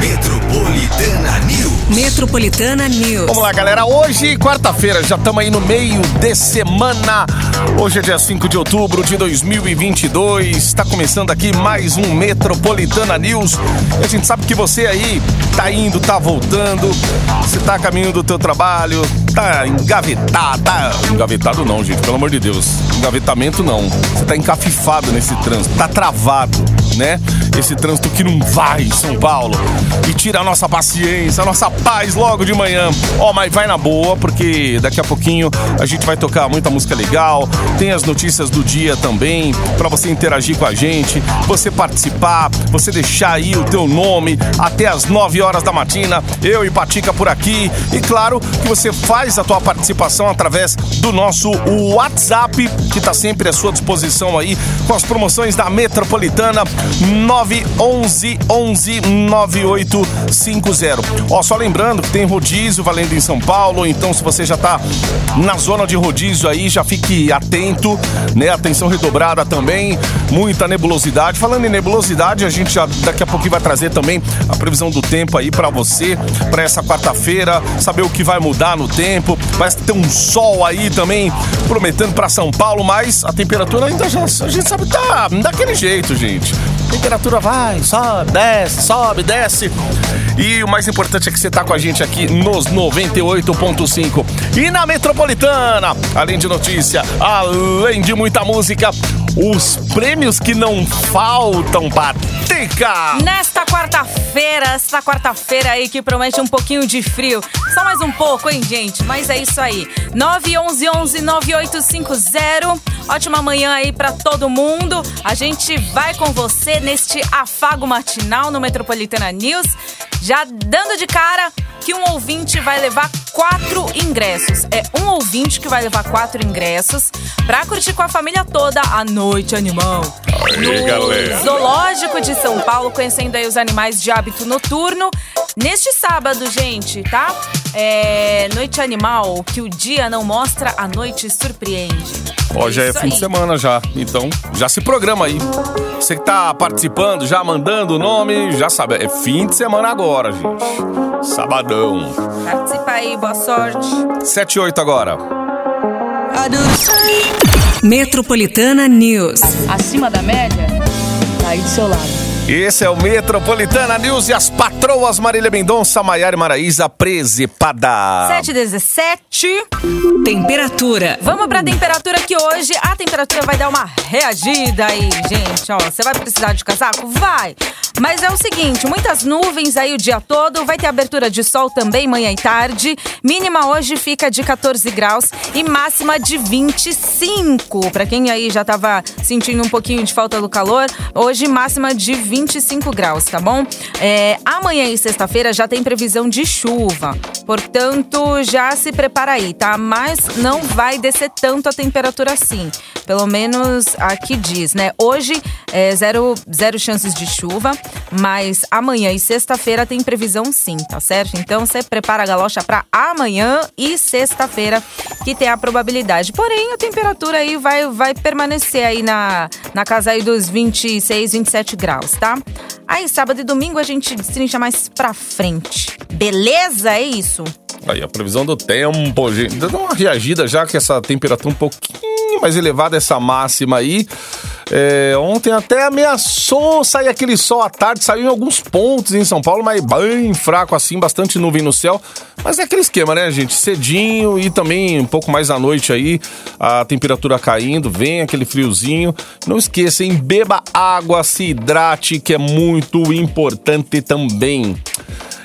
Metropolitana News. Metropolitana News. Vamos lá, galera. Hoje, quarta-feira, já estamos aí no meio de semana. Hoje é dia 5 de outubro de 2022. Está começando aqui mais um Metropolitana News. E a gente sabe que você aí tá indo, tá voltando, você tá a caminho do teu trabalho, tá engavetado, tá engavetado não, gente, pelo amor de Deus. Engavetamento não. Você tá encafifado nesse trânsito, tá travado, né? Esse trânsito que não vai em São Paulo e tira a nossa paciência, a nossa paz logo de manhã. Ó, oh, mas vai na boa, porque daqui a pouquinho a gente vai tocar muita música legal, tem as notícias do dia também, para você interagir com a gente, você participar, você deixar aí o teu nome até as 9 horas da matina, eu e Patica por aqui. E claro que você faz a tua participação através do nosso WhatsApp, que tá sempre à sua disposição aí, com as promoções da Metropolitana 911 11 9850. Ó, só lembrando que tem rodízio valendo em São Paulo, então se você já tá na zona de rodízio aí, já fique atento, né? Atenção redobrada também, muita nebulosidade. Falando em nebulosidade, a gente já daqui a pouquinho vai trazer também a previsão do tempo aí para você, para essa quarta-feira, saber o que vai mudar no tempo. Vai ter um sol aí também prometendo para São Paulo, mas a temperatura ainda já a gente sabe tá daquele jeito, gente. Temperatura vai, sobe, desce, sobe, desce. E o mais importante é que você tá com a gente aqui nos 98.5 e na Metropolitana. Além de notícia, além de muita música, os prêmios que não faltam, Patica! Nesta quarta-feira, esta quarta-feira aí que promete um pouquinho de frio. Só mais um pouco, hein, gente? Mas é isso aí. 911-9850. Ótima manhã aí pra todo mundo. A gente vai com você neste afago matinal no Metropolitana News. Já dando de cara que um ouvinte vai levar quatro ingressos. É um ouvinte que vai levar quatro ingressos pra curtir com a família toda a noite animal. Aí, no galera. Zoológico de São Paulo, conhecendo aí os animais de hábito noturno. Neste sábado, gente, tá? É noite animal, que o dia não mostra, a noite surpreende. Ó, já é fim de aí. semana já, então já se programa aí. Você que tá participando, já mandando o nome, já sabe, é fim de semana agora, gente. Sabadão. Participa aí, boa sorte. 7 e 8 agora. Metropolitana News. acima da média, tá aí do seu lado. Esse é o Metropolitana News e as patroas Marília Mendonça, Maiara e Maraísa Presepada. 717. Temperatura. Vamos pra temperatura que hoje a temperatura vai dar uma reagida aí, gente. Ó, você vai precisar de casaco? Vai! Mas é o seguinte, muitas nuvens aí o dia todo, vai ter abertura de sol também manhã e tarde. Mínima hoje fica de 14 graus e máxima de 25. Pra quem aí já tava sentindo um pouquinho de falta do calor, hoje máxima de 25 graus, tá bom? É, amanhã e sexta-feira já tem previsão de chuva. Portanto, já se prepara aí, tá? Mas não vai descer tanto a temperatura assim. Pelo menos aqui diz, né? Hoje é zero, zero chances de chuva, mas amanhã e sexta-feira tem previsão sim, tá certo? Então você prepara a galocha para amanhã e sexta-feira que tem a probabilidade. Porém, a temperatura aí vai, vai permanecer aí na, na casa aí dos 26, 27 graus, tá? Aí sábado e domingo a gente destrincha mais pra frente. Beleza? É isso. Aí a previsão do tempo, gente. Dá uma reagida já que essa temperatura um pouquinho mais elevada, essa máxima aí. É, ontem até ameaçou sair aquele sol à tarde, saiu em alguns pontos em São Paulo, mas bem fraco assim, bastante nuvem no céu. Mas é aquele esquema, né, gente? Cedinho e também um pouco mais à noite aí, a temperatura caindo, vem aquele friozinho. Não esqueça, hein? Beba água, se hidrate, que é muito importante também.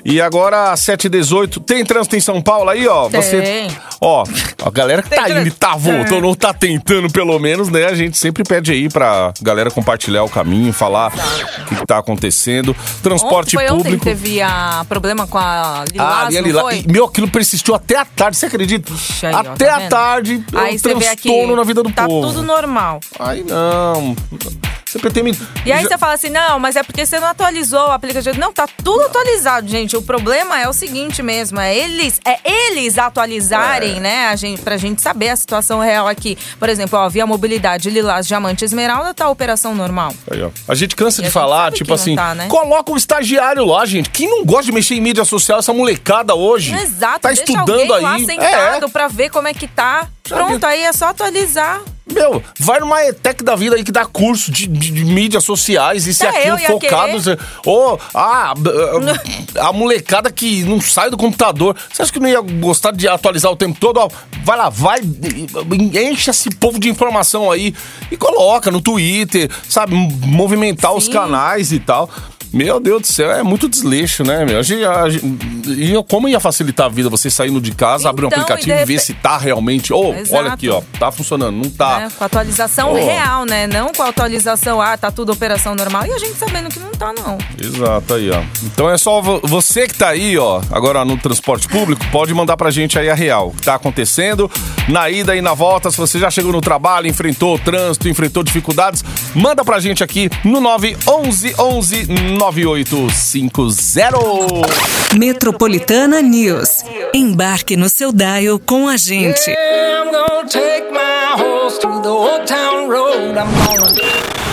E agora, 7h18, tem trânsito em São Paulo aí, ó? Tem. Você. Ó, a galera que tá indo e tá voltando, ou tá tentando pelo menos, né? A gente sempre pede aí pra galera compartilhar o caminho, falar o que, que tá acontecendo. Transporte ontem, foi ontem que público. teve a problema com a Ah, Lilás, ali, lá. foi? E, Meu, aquilo persistiu até a tarde, você acredita? Ixi, aí, ó, até tá a tarde, é um Aí aqui, transtorno na vida do tá povo. tudo normal. Aí não. Me. E aí já- você fala assim, não, mas é porque você não atualizou o aplicativo. Não, tá tudo atualizado, gente. O problema é o seguinte mesmo, é eles, é eles atualizarem, É. né, a gente, pra gente saber a situação real aqui. Por exemplo, ó, Via Mobilidade, Lilás, Diamante, Esmeralda, tá a operação normal. Aí, ó. A gente cansa E de falar, tipo assim, tá, né? coloca o estagiário lá, gente. Quem não gosta de mexer em mídia social, essa molecada hoje. Exato, Tá estudando alguém lá aí. sentado É. pra ver como é que tá. Pronto, aí é só atualizar. Meu, vai numa ETEC da vida aí que dá curso de, de- de mídias sociais, isso e Até aquilo, eu ia focado. Ou, ah, a, a molecada que não sai do computador. Você acha que não ia gostar de atualizar o tempo todo? Ó, vai lá, vai, enche esse povo de informação aí e coloca no Twitter, sabe? Movimentar os Sim. canais e tal. Meu Deus do céu, é muito desleixo, né, meu? E como ia facilitar a vida você saindo de casa, abrir um Então, aplicativo e e ver repente- se tá realmente. Ô, olha Exato. aqui, ó, tá funcionando, não tá. né? Com a atualização Pô. real, né? Não com a atualização, ah, tá tudo operação normal. E a gente sabendo que não tá, não. Exato, aí, ó. Então é só vo- você que tá aí, ó, agora no transporte público, pode mandar pra gente aí a real. O que tá acontecendo na ida e na volta. Se você já chegou no trabalho, enfrentou o trânsito, enfrentou dificuldades, manda pra gente aqui no 911 11 9850. Metropolitana News. Embarque no seu dial com a gente.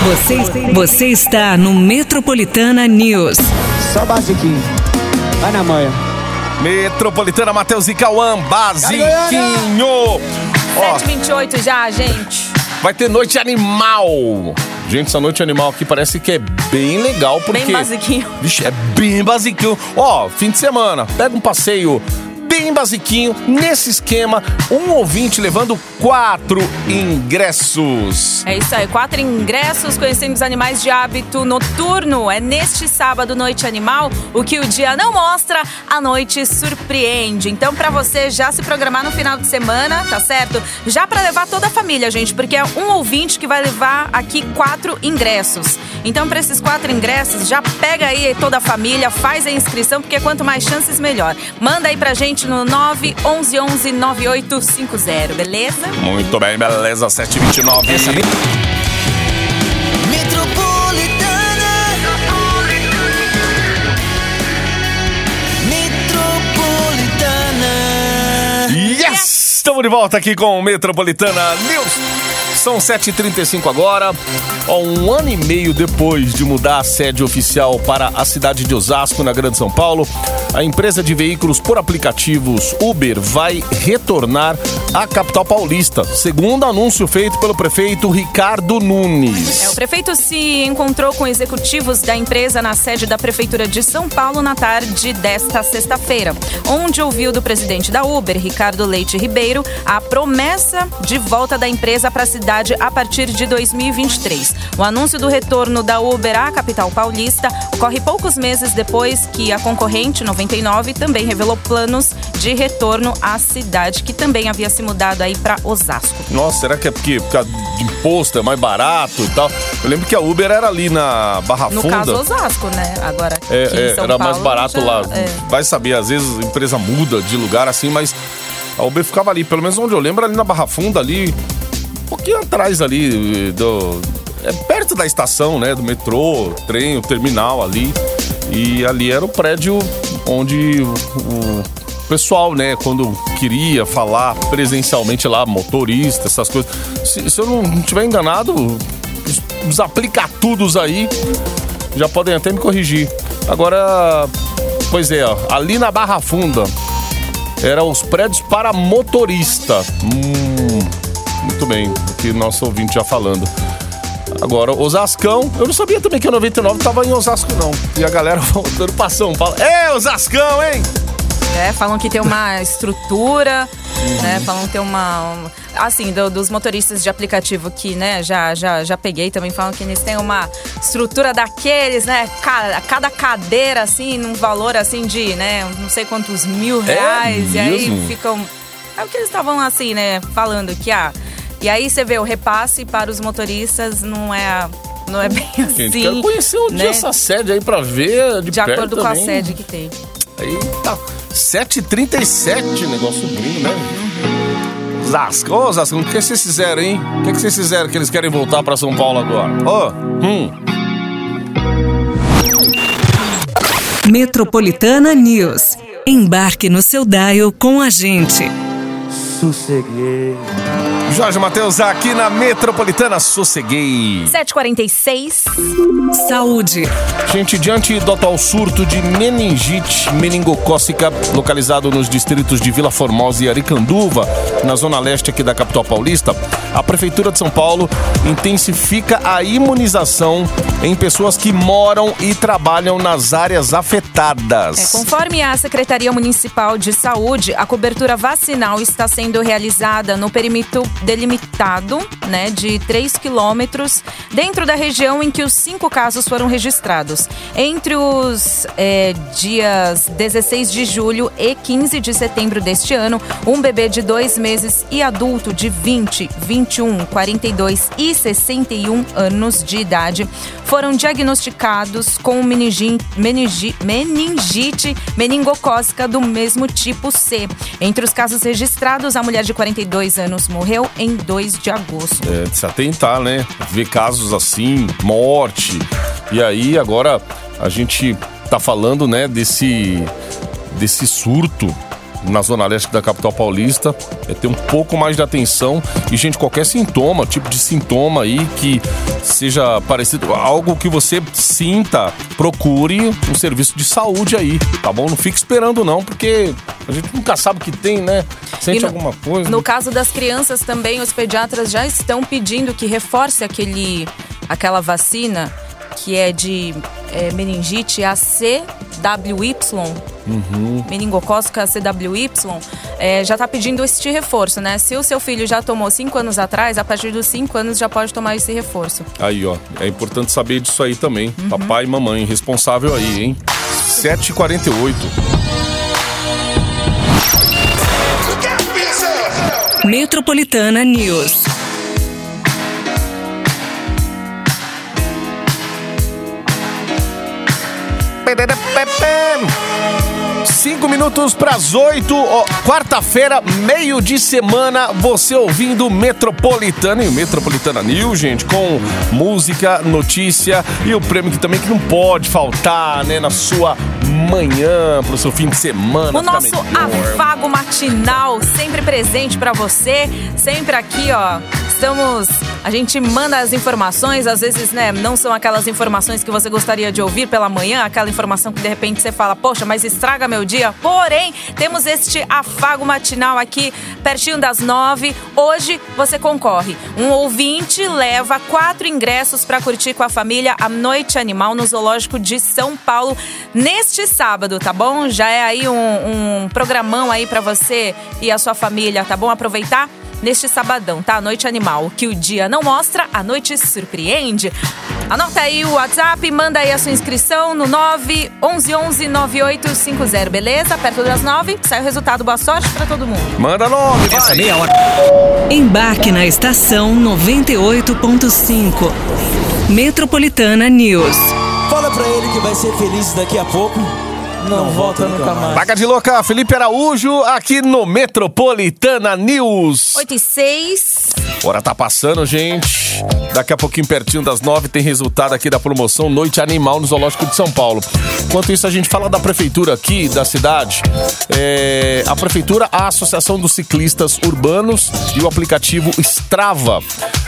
Você, você está no Metropolitana News. Só basiquinho. Vai na manha. Metropolitana Matheus e Cauã, basiquinho. Ó, 7h28 já, gente. Vai ter noite animal. Gente, essa noite animal aqui parece que é bem legal, porque... Bem basiquinho. Vixe, é bem basiquinho. Ó, fim de semana, pega um passeio bem basiquinho, nesse esquema, um ouvinte levando quatro ingressos. É isso aí, quatro ingressos conhecendo os animais de hábito noturno. É neste sábado, Noite Animal, o que o dia não mostra, a noite surpreende. Então, pra você já se programar no final de semana, tá certo? Já pra levar toda a família, gente, porque é um ouvinte que vai levar aqui quatro ingressos. Então, pra esses quatro ingressos, já pega aí toda a família, faz a inscrição, porque quanto mais chances, melhor. Manda aí pra gente no 911 9850, beleza? Muito bem, beleza, 729. Yes! Estamos de volta aqui com o Metropolitana News. São 7h35 agora. Ó, um ano e meio depois de mudar a sede oficial para a cidade de Osasco, na Grande São Paulo, a empresa de veículos por aplicativos Uber vai retornar à capital paulista, segundo anúncio feito pelo prefeito Ricardo Nunes. É, o prefeito se encontrou com executivos da empresa na sede da Prefeitura de São Paulo na tarde desta sexta-feira, onde ouviu do presidente da Uber, Ricardo Leite Ribeiro, a promessa de volta da empresa para a cidade a partir de 2023. O anúncio do retorno da Uber à capital paulista ocorre poucos meses depois que a concorrente 99 também revelou planos de retorno à cidade, que também havia se mudado aí para Osasco. Nossa, será que é porque por causa de imposto é mais barato e tal? Eu lembro que a Uber era ali na Barra No Funda. caso, Osasco, né? Agora, É, é, era mais Paulo, barato já- lá. é. Vai saber, às vezes a empresa muda de lugar assim, mas a Uber ficava ali, pelo menos onde eu lembro, ali na Barra Funda, ali, um pouquinho atrás ali do. É perto da estação, né? Do metrô, trem, o terminal ali. E ali era o prédio onde o pessoal, né, quando queria falar presencialmente lá, motorista, essas coisas. Se, se eu não estiver enganado, os, os aplicatudos aí já podem até me corrigir. Agora, pois é, ó, ali na Barra Funda, eram os prédios para motorista. Hum, muito bem, o que nosso ouvinte já falando. Agora, Osascão, eu não sabia também que a 99 tava em Osasco, não. E a galera voltando pra São Paulo. É, Osascão, hein? É, falam que tem uma estrutura, né? Falam que tem uma. um- assim, do- dos motoristas de aplicativo que, né, já, já, já peguei também, falam que eles têm uma estrutura daqueles, né? Ca- Cada cadeira, assim, num valor assim de, né, não sei quantos mil reais. e aí ficam. É o que eles estavam assim, né, falando que, ah. E aí você vê o repasse para os motoristas não é. Não é bem assim. Gente, quero conhecer um dia né? essa sede aí pra ver de, De perto acordo com a também. sede que tem. Eita, 7h37, negócio lindo, né? Osasco. Ô, Osasco, o que vocês fizeram, hein? O que vocês fizeram que eles querem voltar pra São Paulo agora? Ô, hum. Metropolitana News. Embarque no seu dial com a gente. Sosseguei. Jorge Matheus aqui na Metropolitana Sosseguei. 746. Saúde. Gente, diante do atual surto de meningite meningocócica localizado nos distritos de Vila Formosa e Aricanduva, na zona leste aqui da capital paulista, a Prefeitura de São Paulo intensifica a imunização em pessoas que moram e trabalham nas áreas afetadas. É, conforme a Secretaria Municipal de Saúde, a cobertura vacinal está sendo realizada no perímetro delimitado, né, de 3 quilômetros, dentro da região em que os cinco casos foram registrados. Entre os é, dias 16 de julho e 15 de setembro deste ano, um bebê de dois meses e adulto de 20, 21, 42 e 61 anos de idade foram diagnosticados com meningi, meningi, meningite meningocócica do mesmo tipo C. Entre os casos registrados, a mulher de 42 anos morreu em 2 de agosto. É, de se atentar, né? Ver casos assim, morte. E aí, agora a gente tá falando, né, desse, desse surto na zona leste da capital paulista. É ter um pouco mais de atenção. E, gente, qualquer sintoma, tipo de sintoma aí que seja parecido, algo que você sinta, procure um serviço de saúde aí, tá bom? Não fique esperando, não, porque a gente nunca sabe o que tem, né? Sente no- alguma coisa. No caso das crianças também, os pediatras já estão pedindo que reforce aquele, aquela vacina que é de é, meningite, a CWY, meningocócica CWY, é, já está pedindo este reforço, né? Se o seu filho já tomou 5 anos atrás, a partir dos 5 anos já pode tomar esse reforço. Aí, ó. É importante saber disso aí também. Papai e mamãe, responsável aí, hein? 7h48. Metropolitana News. Cinco minutos para as oito, quarta-feira, meio de semana, você ouvindo Metropolitana e o Metropolitana News, gente, com música, notícia e o prêmio que também que não pode faltar, né, na sua manhã, pro seu fim de semana. O nosso melhor. afago matinal, sempre presente pra você, sempre aqui, ó. Estamos, a gente manda as informações, às vezes, né, não são aquelas informações que você gostaria de ouvir pela manhã, aquela informação que de repente você fala, poxa, mas estraga meu dia. Porém, temos este afago matinal aqui pertinho das nove. Hoje você concorre. Um ouvinte leva quatro ingressos pra curtir com a família a Noite Animal no Zoológico de São Paulo neste sábado, tá bom? Já é aí um, um programão aí pra você e a sua família, tá bom? Aproveitar neste sabadão, tá? Noite Animal, que o dia não mostra, a noite surpreende. Anota aí o WhatsApp, manda aí a sua inscrição no 911 9850, beleza? Perto das 9, sai o resultado. Boa sorte pra todo mundo. Manda nome, vai. Embarque na estação 98.5. Metropolitana News. Fala pra ele que vai ser feliz daqui a pouco. Não, volta nunca mais. Vaca de louca, Felipe Araújo, aqui no Metropolitana News. 8 e 6. Hora tá passando, gente. Daqui a pouquinho, pertinho das nove, tem resultado aqui da promoção Noite Animal no Zoológico de São Paulo. Enquanto isso, a gente fala da prefeitura aqui, da cidade. É, a prefeitura, a Associação dos Ciclistas Urbanos e o aplicativo Strava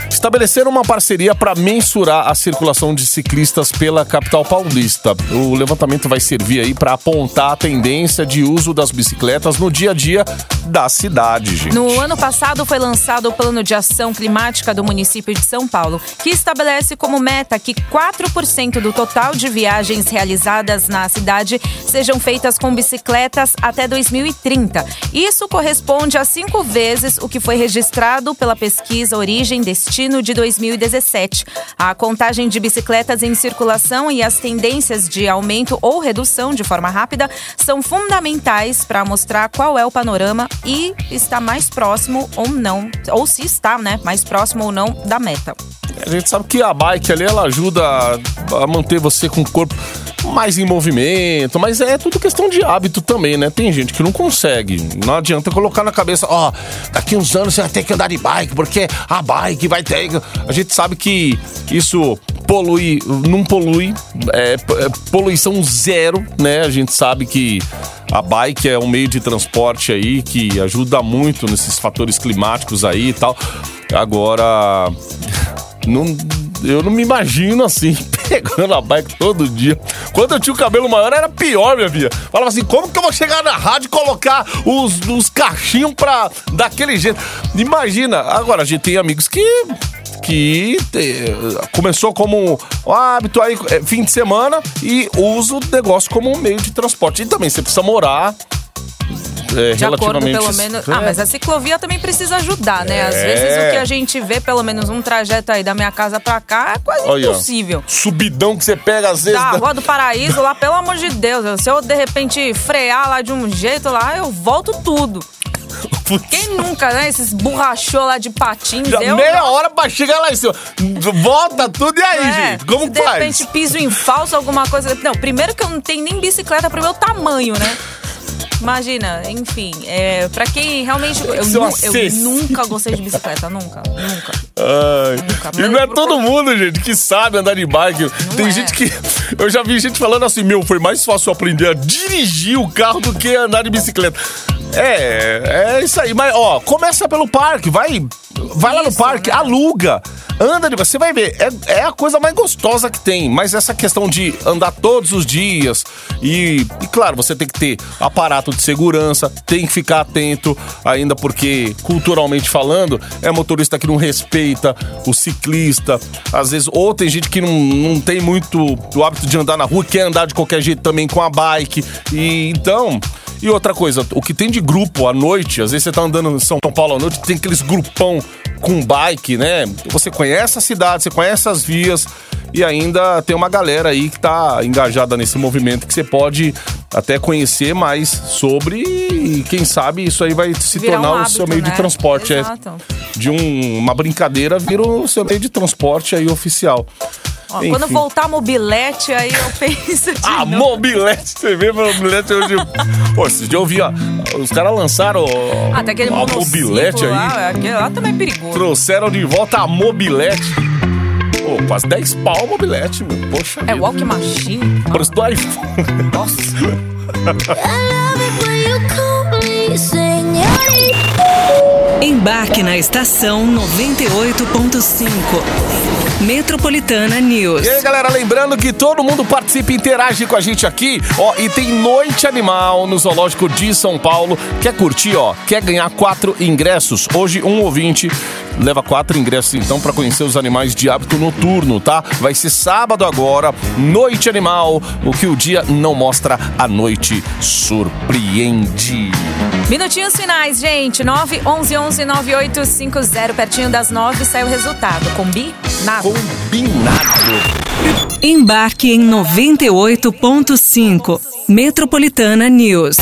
estabeleceram uma parceria para mensurar a circulação de ciclistas pela capital paulista. O levantamento vai servir aí para apontar a tendência de uso das bicicletas no dia a dia da cidade, gente. No ano passado foi lançado o Plano de Ação Climática do município de São Paulo, que estabelece como meta que 4% do total de viagens realizadas na cidade sejam feitas com bicicletas até 2030. Isso corresponde a cinco vezes o que foi registrado pela pesquisa Origem Destino de 2017. A contagem de bicicletas em circulação e as tendências de aumento ou redução de forma rápida são fundamentais para mostrar qual é o panorama e está mais próximo ou não, ou se está, né, mais próximo ou não da meta. A gente sabe que a bike ali ela ajuda a, manter você com o corpo. mais em movimento, mas é tudo questão de hábito também, né? Tem gente que não consegue. Não adianta colocar na cabeça, ó, daqui uns anos você vai ter que andar de bike, porque a bike vai A gente sabe que isso polui, não polui, é, é poluição zero, né? A gente sabe que a bike é um meio de transporte aí que ajuda muito nesses fatores climáticos aí e tal. Agora, não, eu não me imagino assim, pegando a bike todo dia. Quando eu tinha o cabelo maior era pior, minha filha. Falava assim, como que eu vou chegar na rádio e colocar os, os cachinhos pra daquele jeito? Imagina, agora a gente tem amigos que que te- começou como um hábito aí, é, fim de semana, e usa o negócio como um meio de transporte. E também você precisa morar é, De acordo, pelo menos. Ah, mas a ciclovia também precisa ajudar, né? Às É. vezes o que a gente vê, pelo menos um trajeto aí da minha casa pra cá, é quase Olha, impossível. Subidão que você pega às vezes... Da Rua do Paraíso, lá, pelo amor de Deus, se eu de repente frear lá de um jeito lá, eu volto tudo. Quem nunca, né? Esses borrachou lá de patins, Já meia hora pra chegar lá em cima. Volta tudo e aí, É, gente? Como de faz? repente piso em falso, alguma coisa. Não, primeiro que eu não tenho nem bicicleta pro meu tamanho, né? Imagina, enfim, é, pra quem realmente. Eu, nu- eu ceci. nunca gostei de bicicleta, nunca, nunca. Ai. Nunca, E não é eu todo mundo, gente, que sabe andar de bike. Tem é. gente que. Eu já vi gente falando assim: meu, foi mais fácil aprender a dirigir o carro do que andar de bicicleta. É, é isso aí. Mas, ó, começa pelo parque, vai. Vai lá no Isso, parque, né? aluga. Anda de você vai ver, é, é a coisa mais gostosa que tem, mas essa questão de andar todos os dias e, e claro, você tem que ter aparato de segurança, tem que ficar atento ainda porque culturalmente falando, é motorista que não respeita o ciclista, às vezes, ou tem gente que não, não tem muito o hábito de andar na rua, quer andar de qualquer jeito também com a bike, e então... E outra coisa, o que tem de grupo à noite, às vezes você tá andando em São Paulo à noite, tem aqueles grupão com bike, né? Você conhece a cidade, você conhece as vias e ainda tem uma galera aí que tá engajada nesse movimento que você pode até conhecer mais sobre e quem sabe isso aí vai se Virar um tornar o hábito, seu meio né? de transporte. é. Exato. de um- uma brincadeira vira o seu meio de transporte aí oficial. Ó, quando voltar a mobilete, aí eu penso de Ah, novo. mobilete, você vê mobilete hoje. Pô, esses dias eu vi, ó, os caras lançaram ó, Até aquele a mobilete aí. lá, aquele lá também é perigoso. Trouxeram de volta a mobilete. Pô, quase 10 pau a mobilete, meu. Poxa É vida. walk machine? Preço do iPhone. Nossa. Embarque na estação 98.5. Metropolitana News. E aí, galera, lembrando que todo mundo participa e interage com a gente aqui, ó, e tem Noite Animal no Zoológico de São Paulo. Quer curtir, ó? Quer ganhar quatro ingressos? Hoje, um ouvinte leva quatro ingressos, então, pra conhecer os animais de hábito noturno, tá? Vai ser sábado agora, Noite Animal. O que o dia não mostra, a noite surpreende. Minutinhos finais, gente. 9 11 11 9850. Pertinho das 9 sai o resultado. Combi? Nada. Combinado. Embarque em 98.5. Metropolitana News.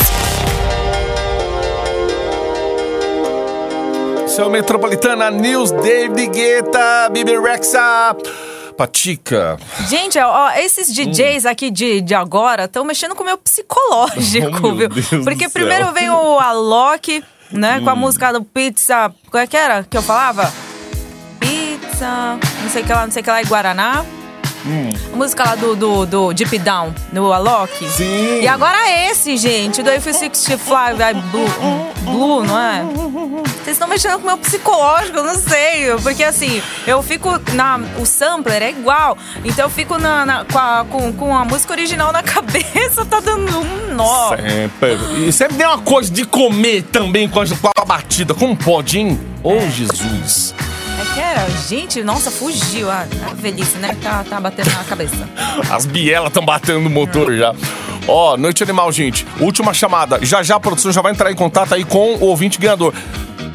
Seu Metropolitana News, David Guetta, Bibi Rexa, Patica. Gente, ó, esses DJs aqui de, de agora estão mexendo com o meu psicológico, Oh, meu viu? Deus Porque céu. primeiro vem o Alok, né? Com a música do Pizza. Qual é que era que eu falava? Não sei o que lá, não sei o que lá, em Guaraná. A música lá do, do, do Deep Down, do Alok. Sim. E agora esse, gente, do F65 I Blue, Blue, não é? Vocês estão mexendo com o meu psicológico, eu não sei. Porque assim, eu fico na. O sampler é igual. Então eu fico na, na- com, a, com, com a música original na cabeça, tá dando um nó. Sempre. E sempre tem uma coisa de comer também com a, com a batida. Como pode, hein? Ô, Jesus. É que era, gente, nossa, fugiu. A, a velhice, né? Tá, tá batendo na cabeça. As bielas estão batendo no motor já. Ó, Noite Animal, gente. Última chamada. Já já a produção já vai entrar em contato aí com o ouvinte ganhador.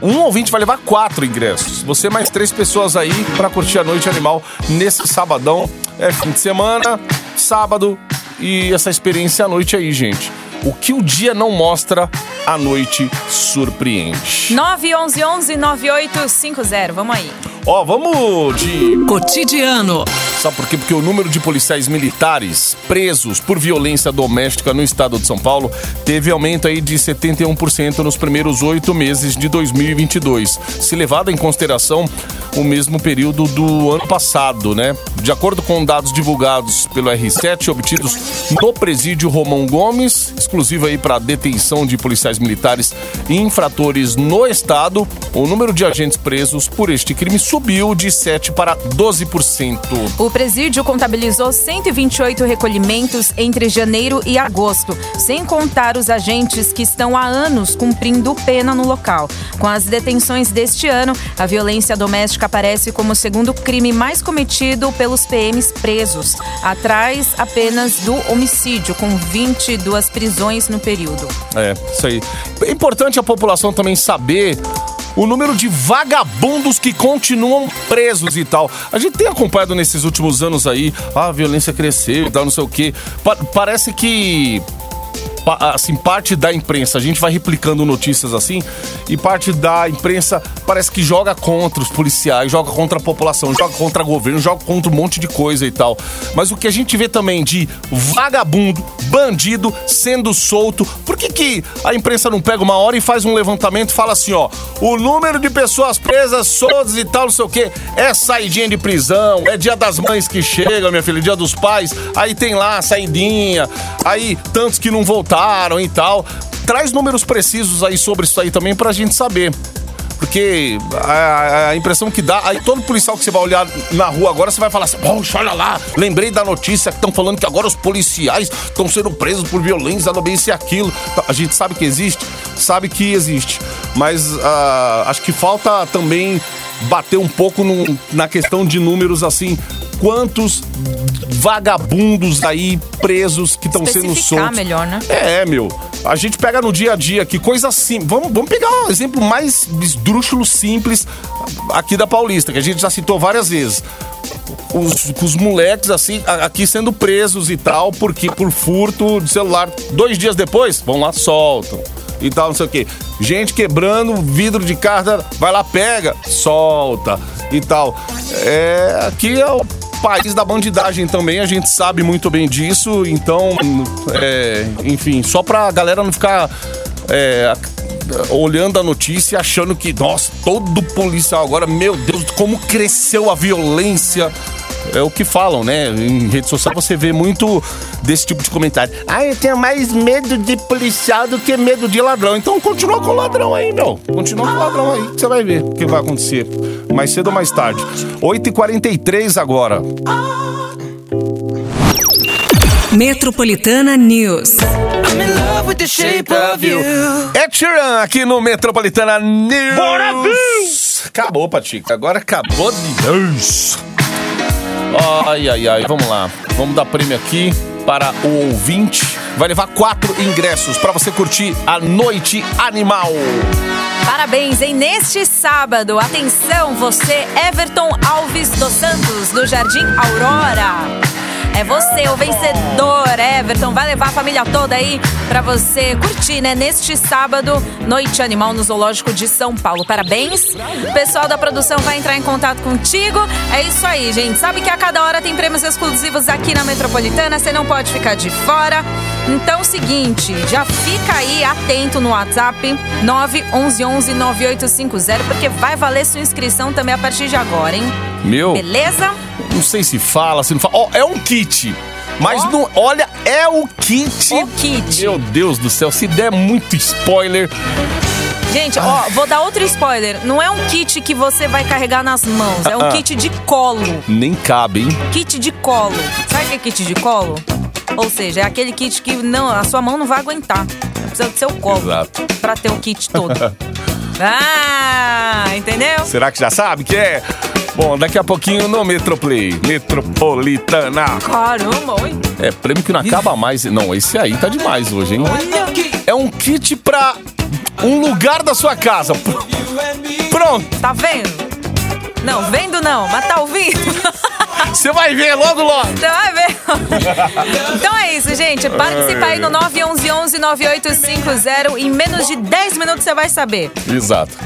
Um ouvinte vai levar quatro ingressos. Você mais três pessoas aí pra curtir a Noite Animal nesse sabadão. É fim de semana, sábado e essa experiência à noite aí, gente. O que o dia não mostra, a noite surpreende. 911 9850. Vamos aí. Ó, vamos de Cotidiano. Sabe por quê? Porque o número de policiais militares presos por violência doméstica no estado de São Paulo teve aumento aí de 71% nos primeiros oito meses de 2022, se levado em consideração o mesmo período do ano passado, né? De acordo com dados divulgados pelo R7 obtidos no presídio Romão Gomes, exclusivo aí para detenção de policiais militares e infratores no estado, o número de agentes presos por este crime subiu de 7 para 12%. O presídio contabilizou 128 recolhimentos entre janeiro e agosto, sem contar os agentes que estão há anos cumprindo pena no local. Com as detenções deste ano, a violência doméstica aparece como o segundo crime mais cometido pelos PMs presos, atrás apenas do homicídio, com 22 prisões no período. É, isso aí. É importante a população também saber o número de vagabundos que continuam presos e tal. A gente tem acompanhado nesses últimos anos aí, ah, a violência cresceu e tal, não sei o quê. Pa- parece que assim, parte da imprensa, a gente vai replicando notícias assim, e parte da imprensa parece que joga contra os policiais, joga contra a população, joga contra o governo, joga contra um monte de coisa e tal. Mas o que a gente vê também de vagabundo, bandido sendo solto, por que, que a imprensa não pega uma hora e faz um levantamento e fala assim, ó, o número de pessoas presas, soltas e tal, não sei o quê, é saidinha de prisão, é dia das mães que chega, minha filha, dia dos pais, aí tem lá a saidinha, aí tantos que não voltaram e tal. Traz números precisos aí sobre isso aí também pra gente saber. Porque a, a impressão que dá, aí todo policial que você vai olhar na rua agora, você vai falar assim: Poxa, olha lá, lembrei da notícia que estão falando que agora os policiais estão sendo presos por violência, não isso e aquilo. A gente sabe que existe, sabe que existe. Mas ah, acho que falta também bater um pouco no- na questão de números assim. Quantos vagabundos aí presos que estão sendo soltos? melhor, né? É, meu. A gente pega no dia a dia que coisa assim. Vamos, vamos pegar um exemplo mais esdrúxulo simples aqui da Paulista, que a gente já citou várias vezes. Os, os moleques, assim, aqui sendo presos e tal, porque por furto de celular. Dois dias depois, vão lá, soltam. E tal, não sei o quê. Gente quebrando vidro de carro, vai lá, pega, solta e tal. É, aqui é o país da bandidagem também, a gente sabe muito bem disso, então, é, enfim, só pra galera não ficar é, olhando a notícia achando que, nossa, todo policial agora, meu Deus, como cresceu a violência. É o que falam, né? Em rede social você vê muito desse tipo de comentário. Ah, eu tenho mais medo de policial do que medo de ladrão. Então continua com o ladrão aí, meu. Continua com o ladrão aí, que você vai ver o que vai acontecer. Mais cedo ou mais tarde. 8h43 agora. Metropolitana News. Ed Sheeran aqui no Metropolitana News. Bora, Acabou, Patica. Agora acabou de Deus. Ai, ai, ai. Vamos lá. Vamos dar prêmio aqui para o ouvinte. Vai levar quatro ingressos para você curtir a Noite Animal. Parabéns, hein? Neste sábado, atenção, você, Everton Alves dos Santos, do Jardim Aurora. É você, o vencedor, Everton. Vai levar a família toda aí pra você curtir, né? Neste sábado, Noite Animal no Zoológico de São Paulo. Parabéns. O pessoal da produção vai entrar em contato contigo. É isso aí, gente. Sabe que a cada hora tem prêmios exclusivos aqui na Metropolitana. Você não pode ficar de fora. Então, seguinte, já fica aí atento no WhatsApp 911-9850, porque vai valer sua inscrição também a partir de agora, hein? Meu, Beleza? não sei se fala, se não fala. Ó, é um kit. Mas Ó. não, olha, é o kit. O kit. Meu Deus do céu, se der muito spoiler. Gente, ó, vou dar outro spoiler. Não é um kit que você vai carregar nas mãos, é um Ah. kit de colo. Nem cabe, hein? Kit de colo. Sabe o que é kit de colo? Ou seja, é aquele kit que não, a sua mão não vai aguentar. Precisa do seu colo Exato. pra ter o kit todo. ah, entendeu? Será que já sabe que é? Bom, daqui a pouquinho no Metroplay. Metropolitana. Caramba, oi. É prêmio que não acaba mais. Não, esse aí tá demais hoje, hein? É um kit pra um lugar da sua casa. Pronto, Tá vendo? Não, vendo não, mas tá ouvindo? você vai ver logo logo. Você vai ver. então é isso, gente. Participa aí no 911-9850. Em menos de 10 minutos você vai saber. Exato.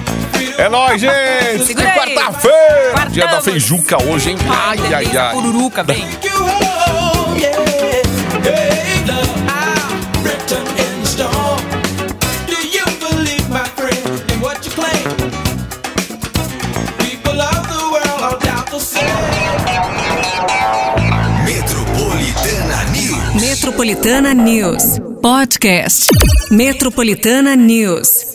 É nóis, gente. Segura aí. Quarta-feira. Dia da feijuca hoje, hein? Ai, ai, ai. Pururuca, bem. Metropolitana News. Metropolitana News. Podcast. Metropolitana News.